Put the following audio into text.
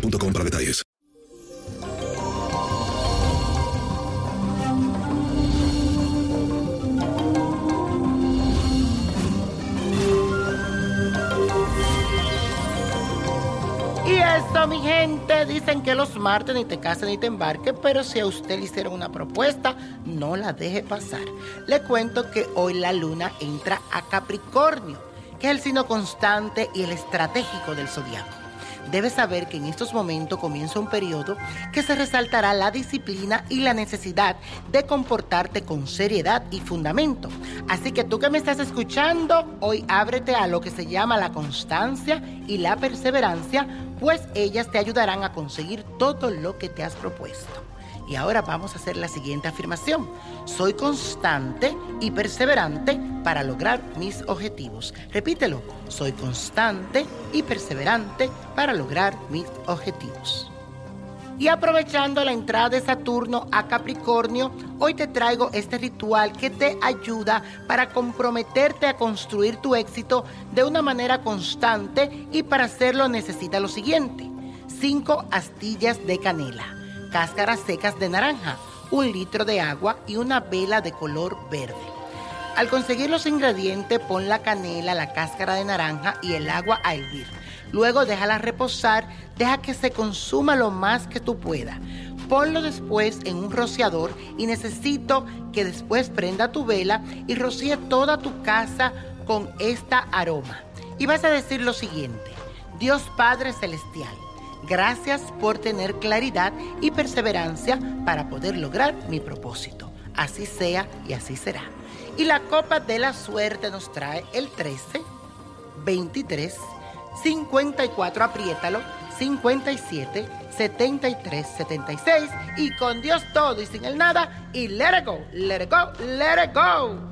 para detalles. Y eso, mi gente, dicen que los martes ni te cases ni te embarques, pero si a usted le hicieron una propuesta, no la deje pasar. Le cuento que hoy la luna entra a Capricornio, que es el signo constante y el estratégico del zodiaco. Debes saber que en estos momentos comienza un periodo que se resaltará la disciplina y la necesidad de comportarte con seriedad y fundamento. Así que tú que me estás escuchando, hoy ábrete a lo que se llama la constancia y la perseverancia, pues ellas te ayudarán a conseguir todo lo que te has propuesto. Y ahora vamos a hacer la siguiente afirmación. Soy constante y perseverante para lograr mis objetivos. Repítelo. Soy constante y perseverante para lograr mis objetivos. Y aprovechando la entrada de Saturno a Capricornio, hoy te traigo este ritual que te ayuda para comprometerte a construir tu éxito de una manera constante y para hacerlo necesita lo siguiente. 5 astillas de canela cáscaras secas de naranja, un litro de agua y una vela de color verde. Al conseguir los ingredientes, pon la canela, la cáscara de naranja y el agua a hervir. Luego déjala reposar, deja que se consuma lo más que tú puedas. Ponlo después en un rociador y necesito que después prenda tu vela y rocíe toda tu casa con esta aroma. Y vas a decir lo siguiente, Dios Padre Celestial, Gracias por tener claridad y perseverancia para poder lograr mi propósito. Así sea y así será. Y la copa de la suerte nos trae el 13, 23, 54, apriétalo, 57, 73, 76 y con Dios todo y sin el nada y let it go, let it go, let it go.